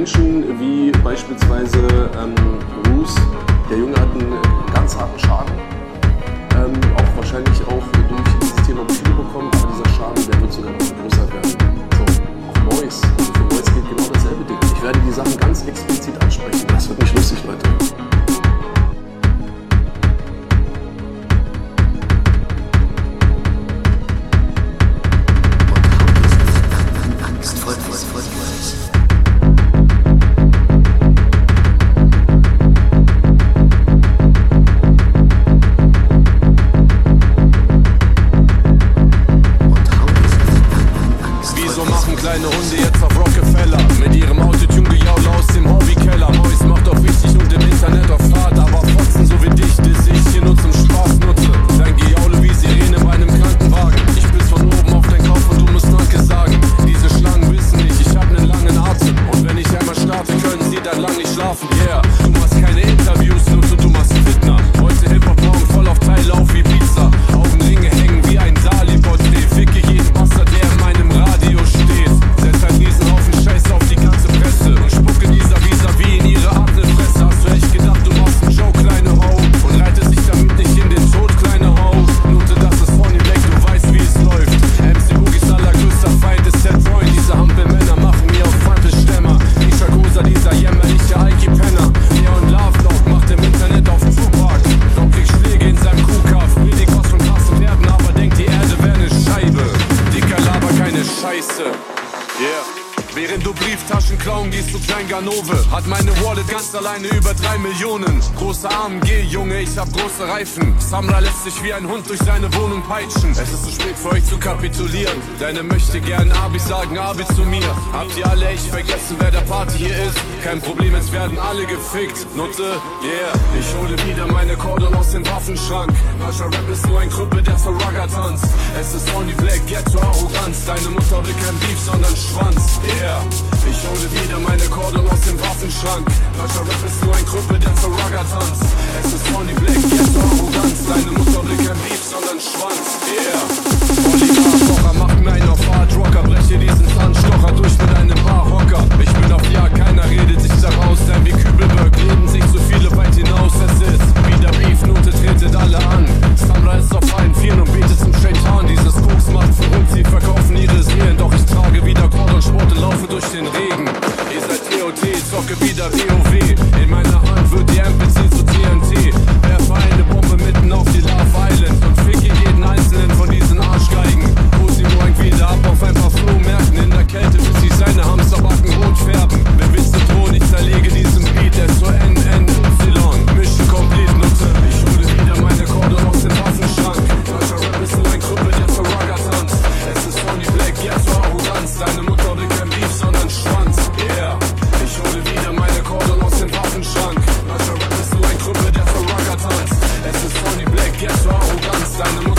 Menschen wie beispielsweise ähm, Bruce, der Junge hat einen ganz harten Schaden, ähm, auch wahrscheinlich auch durch dieses Thema Psyche bekommen, aber dieser Schaden, der wird sogar noch größer werden. So, auch Mois, also für Mois gilt genau dasselbe Ding. Ich werde die Sachen Scheiße. Yeah. Während du Brieftaschen klauen gehst, du klein Ganove. Hat meine Wallet ganz alleine über drei Millionen. Große AMG, Junge, ich hab große Reifen. Samra lässt sich wie ein Hund durch seine Wohnung peitschen. Es ist zu spät für euch zu kapitulieren. Deine möchte gern Abis sagen Abi zu mir. Habt ihr alle echt vergessen, wer der Party hier ist? Kein Problem, es werden alle gefickt. Nutte, yeah. Ich hole wieder meine Cordon aus dem Waffenschrank. Mancher Rap ist nur ein Krüppel, der zur Rugger tanzt. Es ist only black, Ghetto Arroganz. Deine Mutter will kein Beef, sondern Schwanz. Yeah. Ich hole wieder meine Cordon aus dem Waffenschrank. Deutscher Rap ist nur ein Krüppel, VOD, sauf que vie de POV. Et Manahan veut des M, Yes, soit arrogante, ça